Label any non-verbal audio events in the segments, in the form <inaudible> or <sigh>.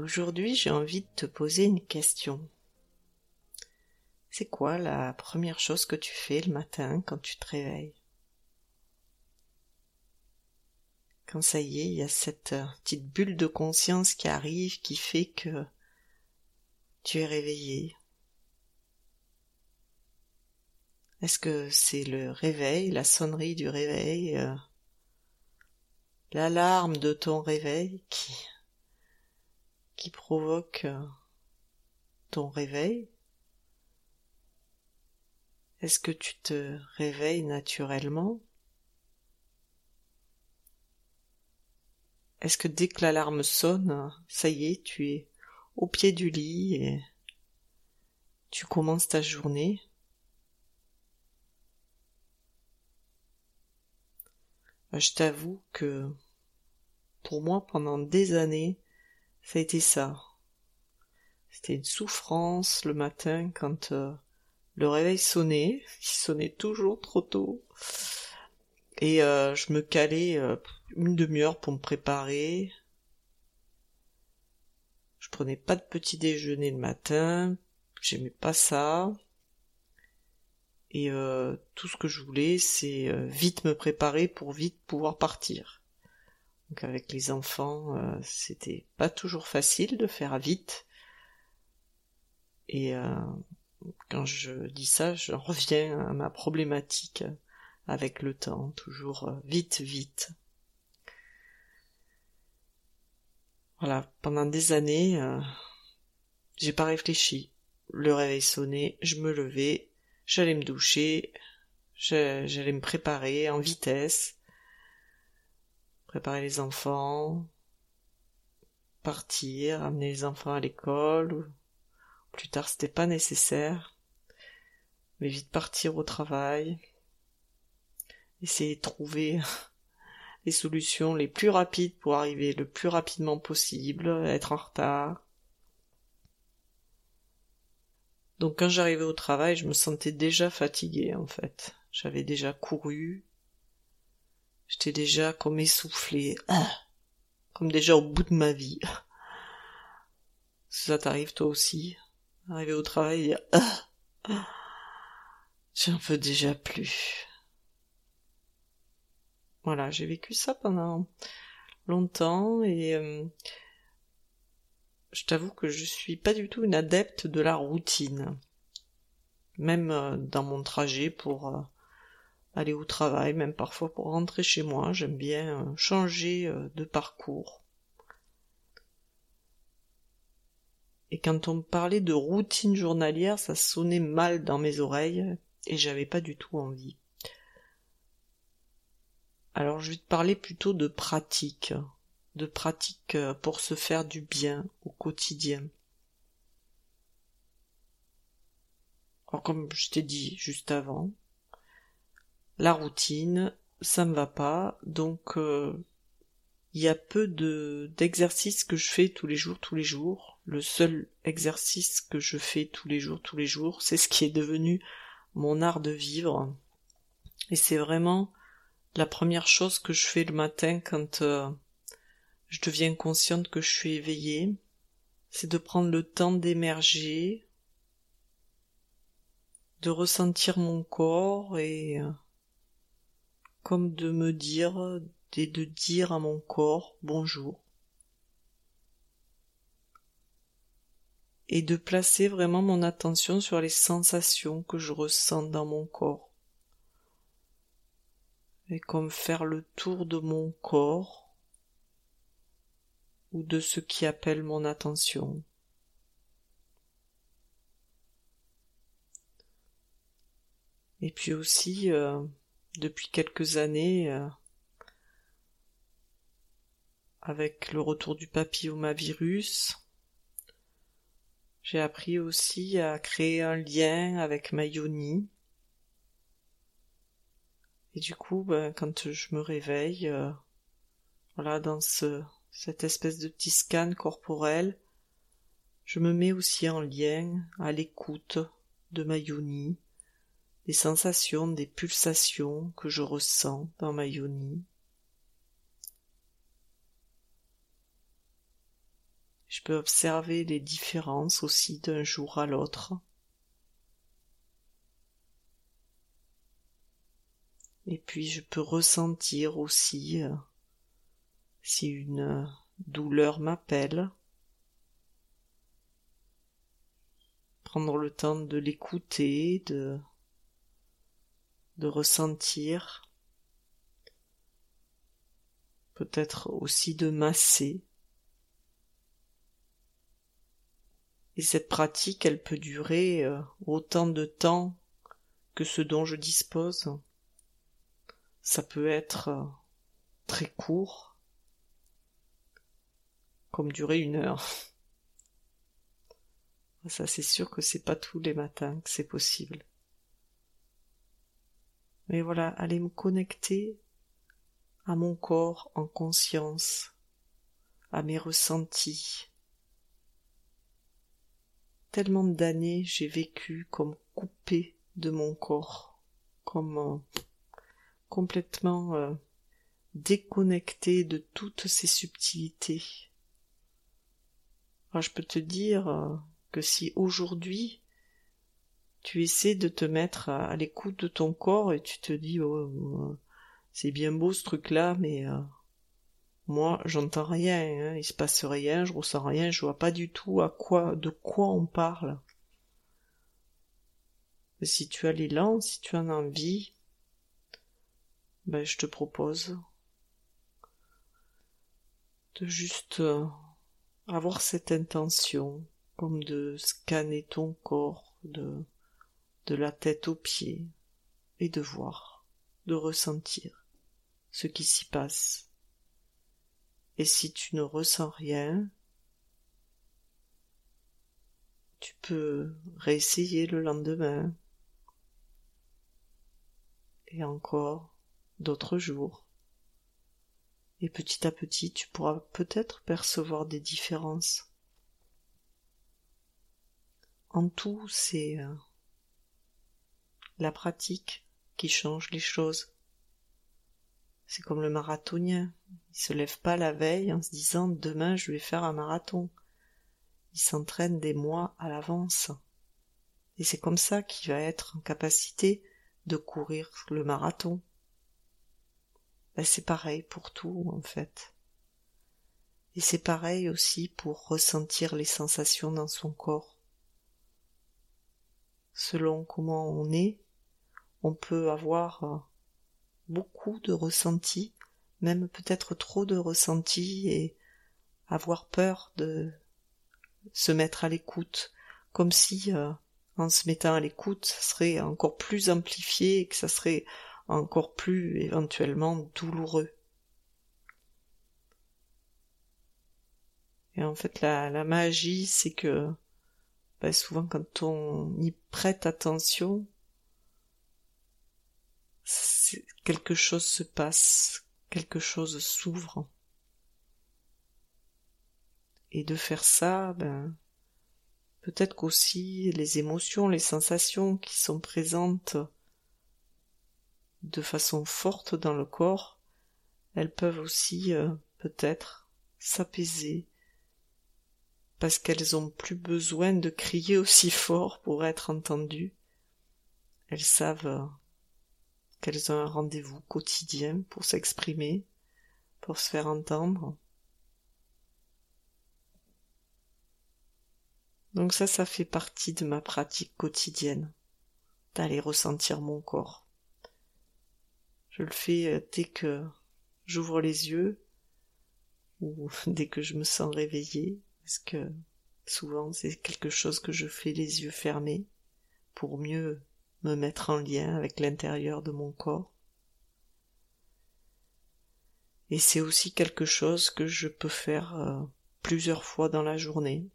Aujourd'hui, j'ai envie de te poser une question. C'est quoi la première chose que tu fais le matin quand tu te réveilles? Quand ça y est, il y a cette euh, petite bulle de conscience qui arrive qui fait que tu es réveillé. Est-ce que c'est le réveil, la sonnerie du réveil, euh, l'alarme de ton réveil qui, qui provoque euh, ton réveil. Est-ce que tu te réveilles naturellement? Est-ce que dès que l'alarme sonne, ça y est, tu es au pied du lit et tu commences ta journée? Bah, Je t'avoue que pour moi, pendant des années, ça a été ça. C'était une souffrance le matin quand euh, le réveil sonnait, <laughs> il sonnait toujours trop tôt. Et euh, je me calais euh, une demi-heure pour me préparer. Je prenais pas de petit déjeuner le matin, j'aimais pas ça. Et tout ce que je voulais, c'est vite me préparer pour vite pouvoir partir. Donc avec les enfants, c'était pas toujours facile de faire vite. Et quand je dis ça, je reviens à ma problématique avec le temps, toujours euh, vite, vite. Voilà, pendant des années, euh, j'ai pas réfléchi. Le réveil sonnait, je me levais, j'allais me doucher, j'allais me préparer en vitesse, préparer les enfants, partir, amener les enfants à l'école, plus tard, c'était pas nécessaire. Mais vite partir au travail. Essayer de trouver <laughs> les solutions les plus rapides pour arriver le plus rapidement possible, être en retard. Donc quand j'arrivais au travail, je me sentais déjà fatiguée en fait. J'avais déjà couru. J'étais déjà comme essoufflée. <laughs> Comme déjà au bout de ma vie. Ça t'arrive toi aussi arriver au travail <laughs> j'en peux déjà plus. Voilà, j'ai vécu ça pendant longtemps et euh, je t'avoue que je suis pas du tout une adepte de la routine. Même euh, dans mon trajet pour euh, aller au travail, même parfois pour rentrer chez moi, j'aime bien changer de parcours. et quand on me parlait de routine journalière, ça sonnait mal dans mes oreilles, et j'avais pas du tout envie. Alors je vais te parler plutôt de pratique, de pratique pour se faire du bien au quotidien. Alors comme je t'ai dit juste avant, la routine, ça me va pas, donc euh, il y a peu de d'exercices que je fais tous les jours, tous les jours. Le seul exercice que je fais tous les jours, tous les jours, c'est ce qui est devenu mon art de vivre. Et c'est vraiment la première chose que je fais le matin quand euh, je deviens consciente que je suis éveillée, c'est de prendre le temps d'émerger, de ressentir mon corps et euh, comme de me dire et de dire à mon corps bonjour. Et de placer vraiment mon attention sur les sensations que je ressens dans mon corps. Et comme faire le tour de mon corps ou de ce qui appelle mon attention. Et puis aussi, euh, depuis quelques années, euh, avec le retour du papillomavirus. J'ai appris aussi à créer un lien avec ma yoni. Et du coup, ben, quand je me réveille, euh, voilà, dans ce, cette espèce de petit scan corporel, je me mets aussi en lien à l'écoute de ma yoni, des sensations, des pulsations que je ressens dans ma yoni. Je peux observer les différences aussi d'un jour à l'autre. Et puis je peux ressentir aussi euh, si une douleur m'appelle. Prendre le temps de l'écouter, de de ressentir, peut-être aussi de masser. Et cette pratique, elle peut durer euh, autant de temps que ce dont je dispose. Ça peut être euh, très court, comme durer une heure. <laughs> Ça, c'est sûr que c'est pas tous les matins que c'est possible. Mais voilà, aller me connecter à mon corps en conscience, à mes ressentis. Tellement d'années j'ai vécu comme coupé de mon corps, comme euh, complètement euh, déconnecté de toutes ces subtilités. Je peux te dire euh, que si aujourd'hui tu essaies de te mettre à, l'écoute de ton corps et tu te dis oh, c'est bien beau ce truc là mais euh, moi j'entends rien hein, il se passe rien je ressens rien je vois pas du tout à quoi de quoi on parle. Si tu as l'élan si tu en as envie ben je te propose de juste euh, avoir cette intention comme de scanner ton corps de de la tête aux pieds, et de voir, de ressentir ce qui s'y passe. Et si tu ne ressens rien, tu peux réessayer le lendemain et encore d'autres jours. Et petit à petit, tu pourras peut-être percevoir des différences. En tout, c'est euh, la pratique qui change les choses. C'est comme le marathonien. Il se lève pas la veille en se disant demain je vais faire un marathon. Il s'entraîne des mois à l'avance. Et c'est comme ça qu'il va être en capacité de courir le marathon. Ben, c'est pareil pour tout en fait. Et c'est pareil aussi pour ressentir les sensations dans son corps. Selon comment on est, on peut avoir euh, beaucoup de ressentis, même peut-être trop de ressentis et avoir peur de se mettre à l'écoute, comme si euh, en se mettant à l'écoute, ça serait encore plus amplifié et que ça serait encore plus éventuellement douloureux. Et en fait, la, magie, c'est que ben, souvent quand on y prête attention, quelque chose se passe, quelque chose s'ouvre. Et de faire ça, ben, peut-être qu'aussi les émotions, les sensations qui sont présentes de façon forte dans le corps, elles peuvent aussi euh, peut-être s'apaiser parce qu'elles ont plus besoin de crier aussi <laughs> fort pour être entendues. Elles savent euh, qu'elles ont un rendez-vous quotidien pour s'exprimer, pour se faire entendre. Donc ça, ça fait partie de ma pratique quotidienne, d'aller ressentir mon corps. Je le fais euh, dès que j'ouvre les yeux ou <laughs> dès que je me sens réveillée, parce que souvent c'est quelque chose que je fais les yeux fermés pour mieux me mettre en lien avec l'intérieur de mon corps. Et c'est aussi quelque chose que je peux faire euh, plusieurs fois dans la journée.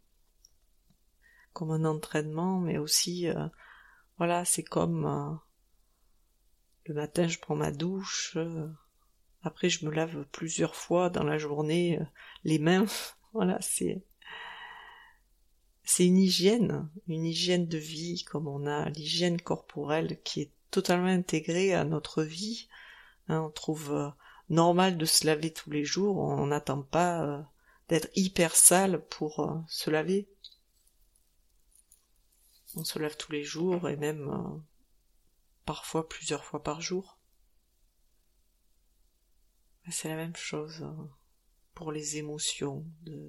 Comme un entraînement, mais aussi, euh, voilà, c'est comme euh, le matin je prends ma douche, après je me lave plusieurs fois dans la journée les mains. <laughs> voilà, c'est c'est une hygiène, une hygiène de vie comme on a l'hygiène corporelle qui est totalement intégrée à notre vie. Hein, on trouve normal de se laver tous les jours, on n'attend pas euh, d'être hyper sale pour euh, se laver. On se lave tous les jours et même euh, parfois plusieurs fois par jour. C'est la même chose pour les émotions,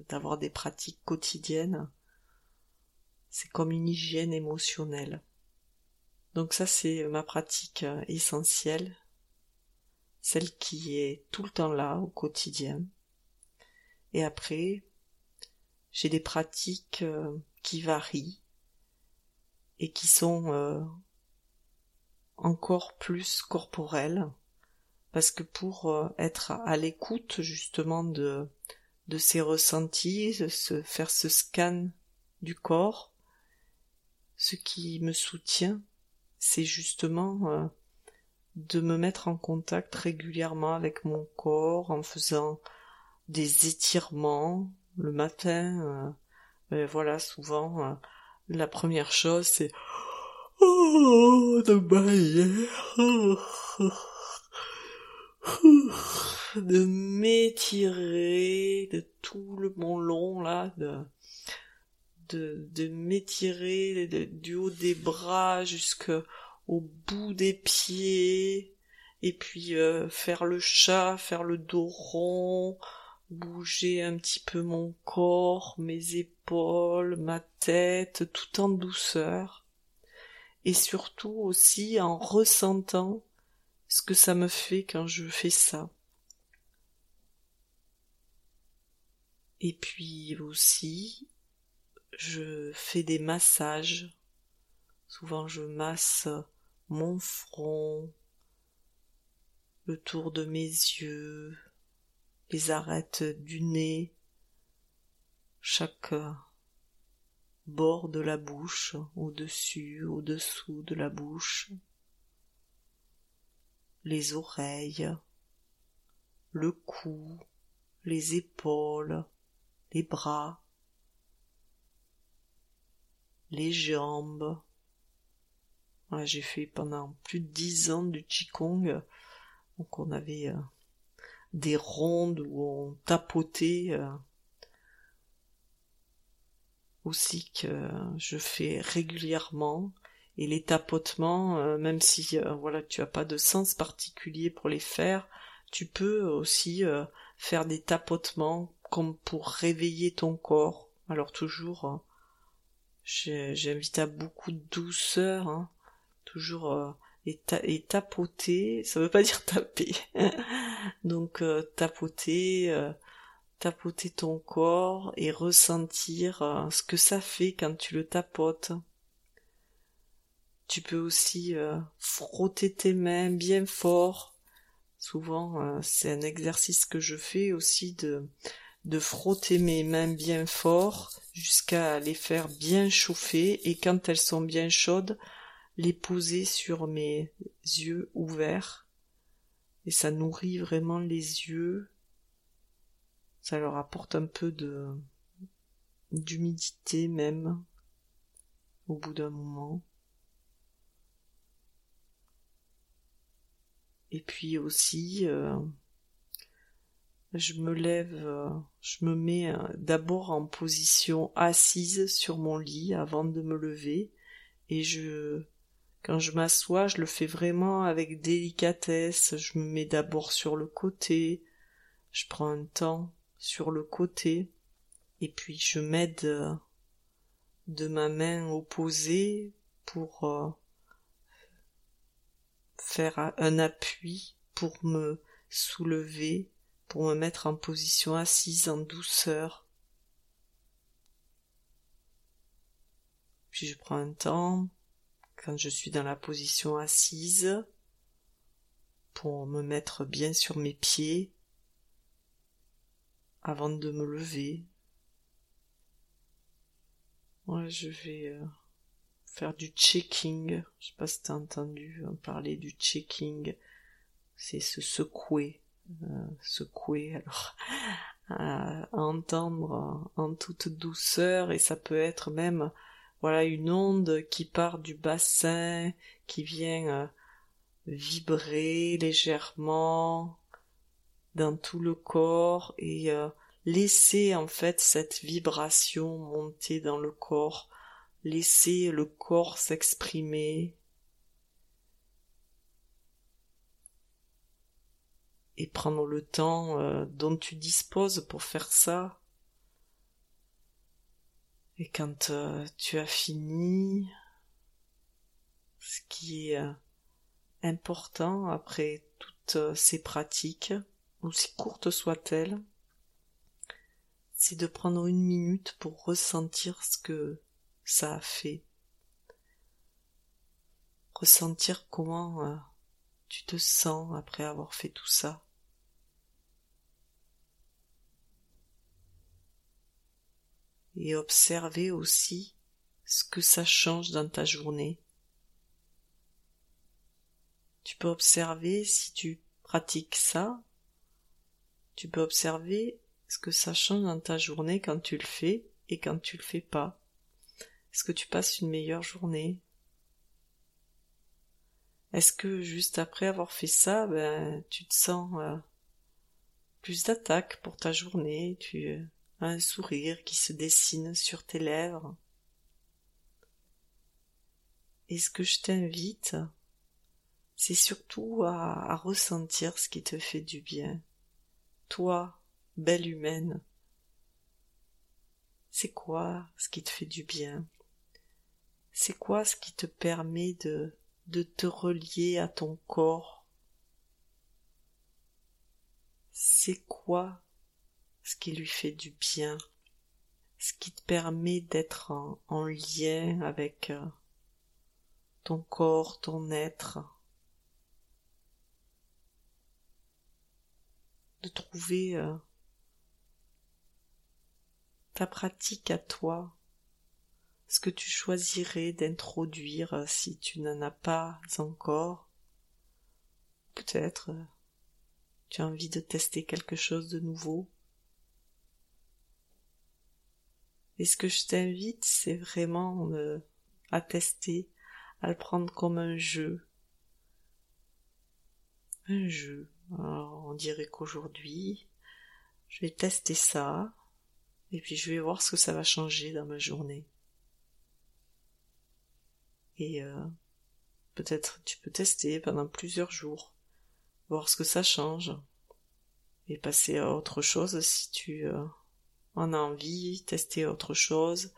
d'avoir des pratiques quotidiennes. C'est comme une hygiène émotionnelle. Donc ça c'est ma pratique essentielle celle qui est tout le temps là au quotidien. Et après, j'ai des pratiques euh, qui varient et qui sont euh, encore plus corporelles parce que pour euh, être à l'écoute justement de de ces ressentis, se faire ce scan du corps, ce qui me soutient, c'est justement de me mettre en contact régulièrement avec mon corps en faisant des étirements le matin. Euh, voilà, souvent, euh, la première chose, c'est oh, de <laughs> de m'étirer de tout le mon long là, de de, m'étirer du haut des bras jusqu'au au bout des pieds, et puis euh, faire le chat, faire le dos rond, bouger un petit peu mon corps, mes épaules, ma tête, tout en douceur, et surtout aussi en ressentant ce que ça me fait quand je fais ça. Et puis aussi, je fais des massages. Souvent je masse mon front, le tour de mes yeux, les arêtes du nez, chaque bord de la bouche, au-dessus, au-dessous de la bouche, les oreilles, le cou, les épaules, les bras, les jambes, j'ai fait pendant plus de dix ans du Qigong. Donc on avait euh, des rondes où on tapotait euh, aussi que je fais régulièrement. Et les tapotements, euh, même si voilà tu as pas de sens particulier pour les faire, tu peux aussi faire des tapotements comme pour réveiller ton corps. Alors toujours, j'invite à beaucoup de douceur. Hein toujours euh, et, tapoter, ça veut pas <laughs> dire taper. <laughs> Donc euh, tapoter, euh, tapoter ton corps et ressentir ce que ça fait quand tu le tapotes. Tu peux aussi frotter tes mains bien fort. Souvent, c'est un exercice que je fais aussi de de frotter mes mains bien fort jusqu'à les faire bien chauffer et quand elles sont bien chaudes, les poser sur mes yeux ouverts. Et ça nourrit vraiment les yeux. Ça leur apporte un peu de d'humidité même au bout d'un moment. Et puis aussi euh, je me lève euh, je me mets euh, d'abord en position assise sur mon lit avant de me lever et je quand je m'assois, je le fais vraiment avec délicatesse. Je me mets d'abord sur le côté. Je prends un temps sur le côté. Et puis je m'aide euh, de ma main opposée pour faire un appui pour me soulever, pour me mettre en position assise en douceur. Puis je prends un temps quand je suis dans la position assise pour me mettre bien sur mes pieds avant de me lever. Ouais, je vais euh, faire du checking. Je sais pas si t'as entendu parler du checking. C'est se secouer. Euh, secouer, alors, à, entendre en toute douceur, et ça peut être même, voilà, une onde qui part du bassin, qui vient euh, vibrer légèrement dans tout le corps et euh, laisser en fait cette vibration monter dans le corps, laisser le corps s'exprimer et prendre le temps euh, dont tu disposes pour faire ça. Et quand euh, tu as fini, ce qui est important après toutes ces pratiques, aussi courte soit-elle, c'est de prendre une minute pour ressentir ce que ça a fait. Ressentir comment euh, tu te sens après avoir fait tout ça? Et observer aussi ce que ça change dans ta journée. Tu peux observer si tu pratiques ça, tu peux observer ce que ça change dans ta journée quand tu le fais et quand tu le fais pas. Est-ce que tu passes une meilleure journée? Est-ce que juste après avoir fait ça, ben, tu te sens euh, plus d'attaque pour ta journée, tu euh, as un sourire qui se dessine sur tes lèvres? Et ce que je t'invite, c'est surtout à ressentir ce qui te fait du bien. Toi, belle humaine, c'est quoi ce qui te fait du bien? C'est quoi ce qui te permet de, de te relier à ton corps. C'est quoi ce qui lui fait du bien? Ce qui te permet d'être en, en, lien avec euh, ton corps, ton être? De trouver euh, ta pratique à toi, ce que tu choisirais d'introduire euh, si tu n'en as pas encore? Peut-être euh, tu as envie de tester quelque chose de nouveau? Et ce que je t'invite, c'est vraiment à tester, à le prendre comme un jeu. Un jeu. Alors, on dirait qu'aujourd'hui, je vais tester ça, et puis je vais voir ce que ça va changer dans ma journée. Et euh, peut-être tu peux tester pendant plusieurs jours, voir ce que ça change, et passer à autre chose si tu euh, en as envie, tester autre chose,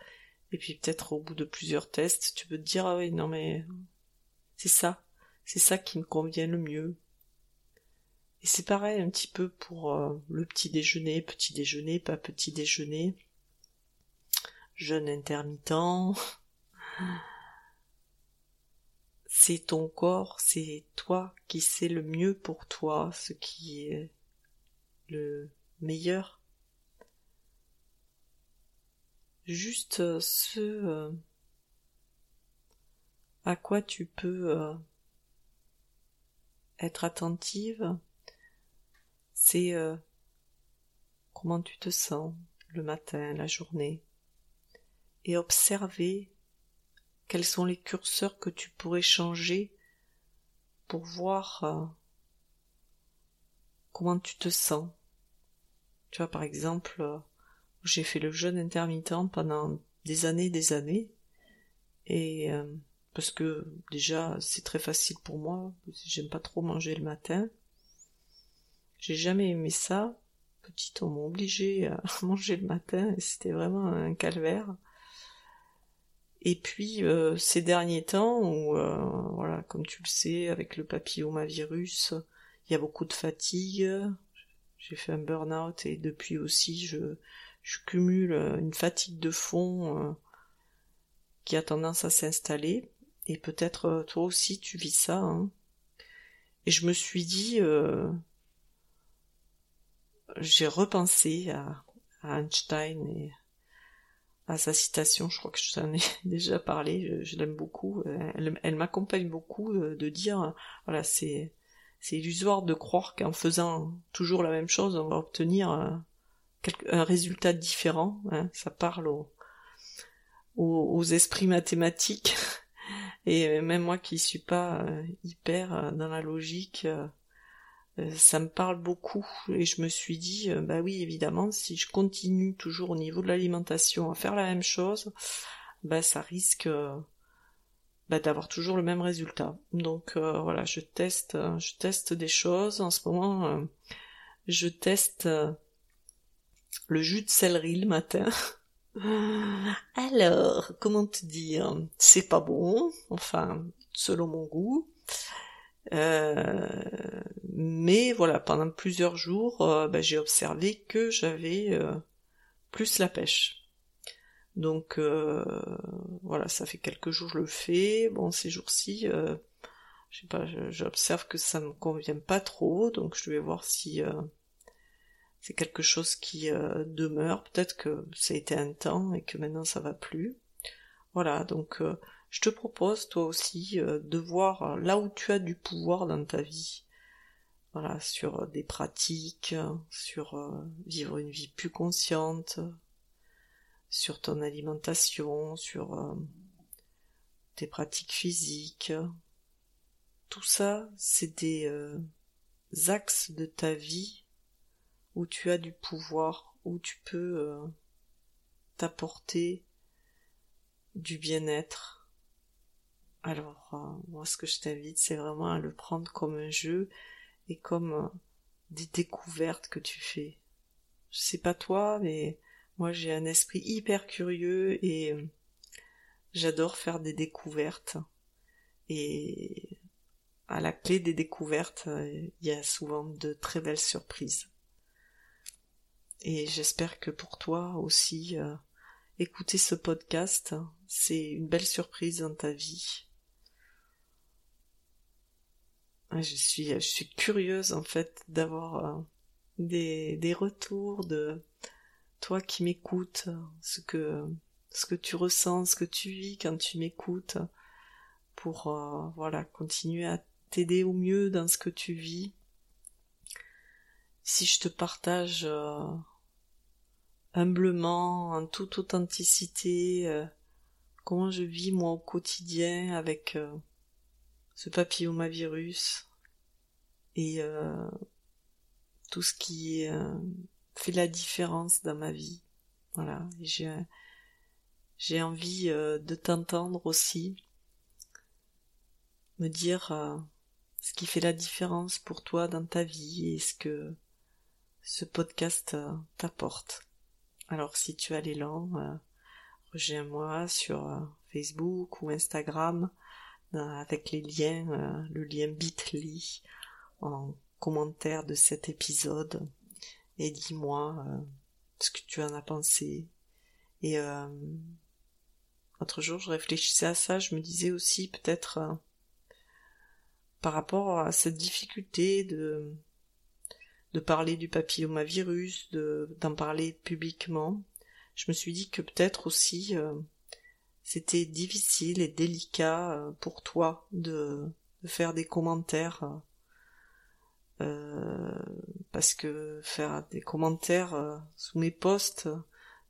et puis peut-être au bout de plusieurs tests, tu peux te dire ah oui non mais c'est ça, c'est ça qui me convient le mieux. Et c'est pareil un petit peu pour euh, le petit déjeuner, petit déjeuner, pas petit déjeuner, jeûne intermittent. <laughs> C'est ton corps, c'est toi qui sais le mieux pour toi, ce qui est le meilleur. Juste ce euh, à quoi tu peux euh, être attentive, c'est euh, comment tu te sens le matin, la journée, et observer quels sont les curseurs que tu pourrais changer pour voir euh, comment tu te sens. Tu vois, par exemple, euh, j'ai fait le jeûne intermittent pendant des années, des années, et parce que déjà c'est très facile pour moi, j'aime pas trop manger le matin, j'ai jamais aimé ça. Petite, on m'a obligé à <laughs> manger le matin et c'était vraiment un calvaire. Et puis euh, ces derniers temps où euh, voilà, comme tu le sais, avec le papillomavirus, il y a beaucoup de fatigue. J'ai fait un burn-out et depuis aussi je, je cumule une fatigue de fond euh, qui a tendance à s'installer. Et peut-être toi aussi tu vis ça. Hein. Et je me suis dit j'ai repensé à, Einstein et à sa citation, je crois que je t'en ai <laughs> déjà parlé, je, l'aime beaucoup, elle, elle m'accompagne beaucoup de dire, voilà, c'est c'est illusoire de croire qu'en faisant toujours la même chose, on va obtenir un, résultat différent. Hein. Ça parle aux, esprits mathématiques. <laughs> Et même moi qui suis pas euh, hyper euh, dans la logique, euh, ça me parle beaucoup. Et je me suis dit, bah oui, évidemment, si je continue toujours au niveau de l'alimentation à faire la même chose, bah ça risque bah, d'avoir toujours le même résultat. Donc euh, voilà, je teste, euh, je teste des choses. En ce moment, euh, je teste le jus de céleri le matin. <laughs> Alors, comment te dire? C'est pas bon, enfin, selon mon goût. Mais voilà, pendant plusieurs jours, bah, j'ai observé que j'avais plus la pêche. Donc euh, voilà, ça fait quelques jours je le fais. Bon, ces jours-ci, euh, je sais j'observe que ça me convient pas trop, donc je vais voir si euh, c'est quelque chose qui demeure. Peut-être que ça a été un temps et que maintenant ça va plus. Voilà, donc je te propose toi aussi de voir là où tu as du pouvoir dans ta vie. Voilà, sur des pratiques, sur vivre une vie plus consciente, sur ton alimentation, sur euh, tes pratiques physiques. Tout ça, c'est des euh, axes de ta vie où tu as du pouvoir, où tu peux euh, t'apporter du bien-être. Alors, moi, ce que je t'invite, c'est vraiment à le prendre comme un jeu et comme des découvertes que tu fais. Je sais pas toi, mais moi, j'ai un esprit hyper curieux et euh, j'adore faire des découvertes. Et à la clé des découvertes, euh, il y a souvent de très belles surprises. Et j'espère que pour toi aussi, euh, écouter ce podcast, c'est une belle surprise dans ta vie. Je suis, je suis curieuse en fait d'avoir des, des retours de toi qui m'écoutes, ce que ce que tu ressens, ce que tu vis quand tu m'écoutes, pour euh, voilà continuer à t'aider au mieux dans ce que tu vis. Si je te partage euh, humblement, en toute authenticité, euh, comment je vis moi au quotidien avec ce papillomavirus et tout ce qui est fait la différence dans ma vie. Voilà, j'ai envie euh, de t'entendre aussi, me dire euh, ce qui fait la différence pour toi dans ta vie et ce que ce podcast euh, t'apporte. Alors si tu as l'élan, rejoins-moi sur Facebook ou Instagram avec les liens, le lien bit.ly en commentaire de cet épisode et dis-moi euh, ce que tu en as pensé. Et euh, l'autre jour, je réfléchissais à ça, je me disais aussi peut-être euh, par rapport à cette difficulté de de parler du papillomavirus, de d'en parler publiquement, je me suis dit que peut-être aussi euh, c'était difficile et délicat pour toi de, faire des commentaires euh, parce que faire des commentaires euh, sous mes posts,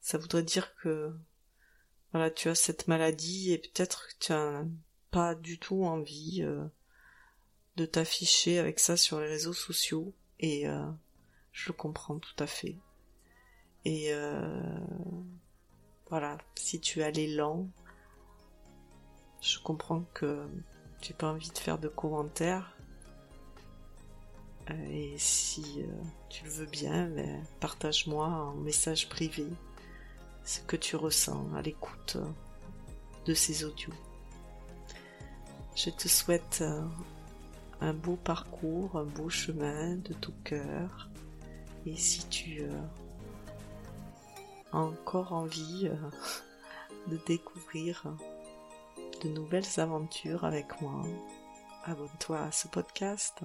ça voudrait dire que voilà, tu as cette maladie et peut-être que tu as pas du tout envie euh, de t'afficher avec ça sur les réseaux sociaux et je le comprends tout à fait. Et voilà, si tu as l'élan, je comprends que tu n'as pas envie de faire de commentaires, euh, et si euh, tu le veux bien, ben, partage-moi en message privé ce que tu ressens à l'écoute euh, de ces audios. Je te souhaite un beau parcours, un beau chemin de tout cœur. Et si tu as encore envie <laughs> de découvrir de nouvelles aventures avec moi, abonne-toi à ce podcast.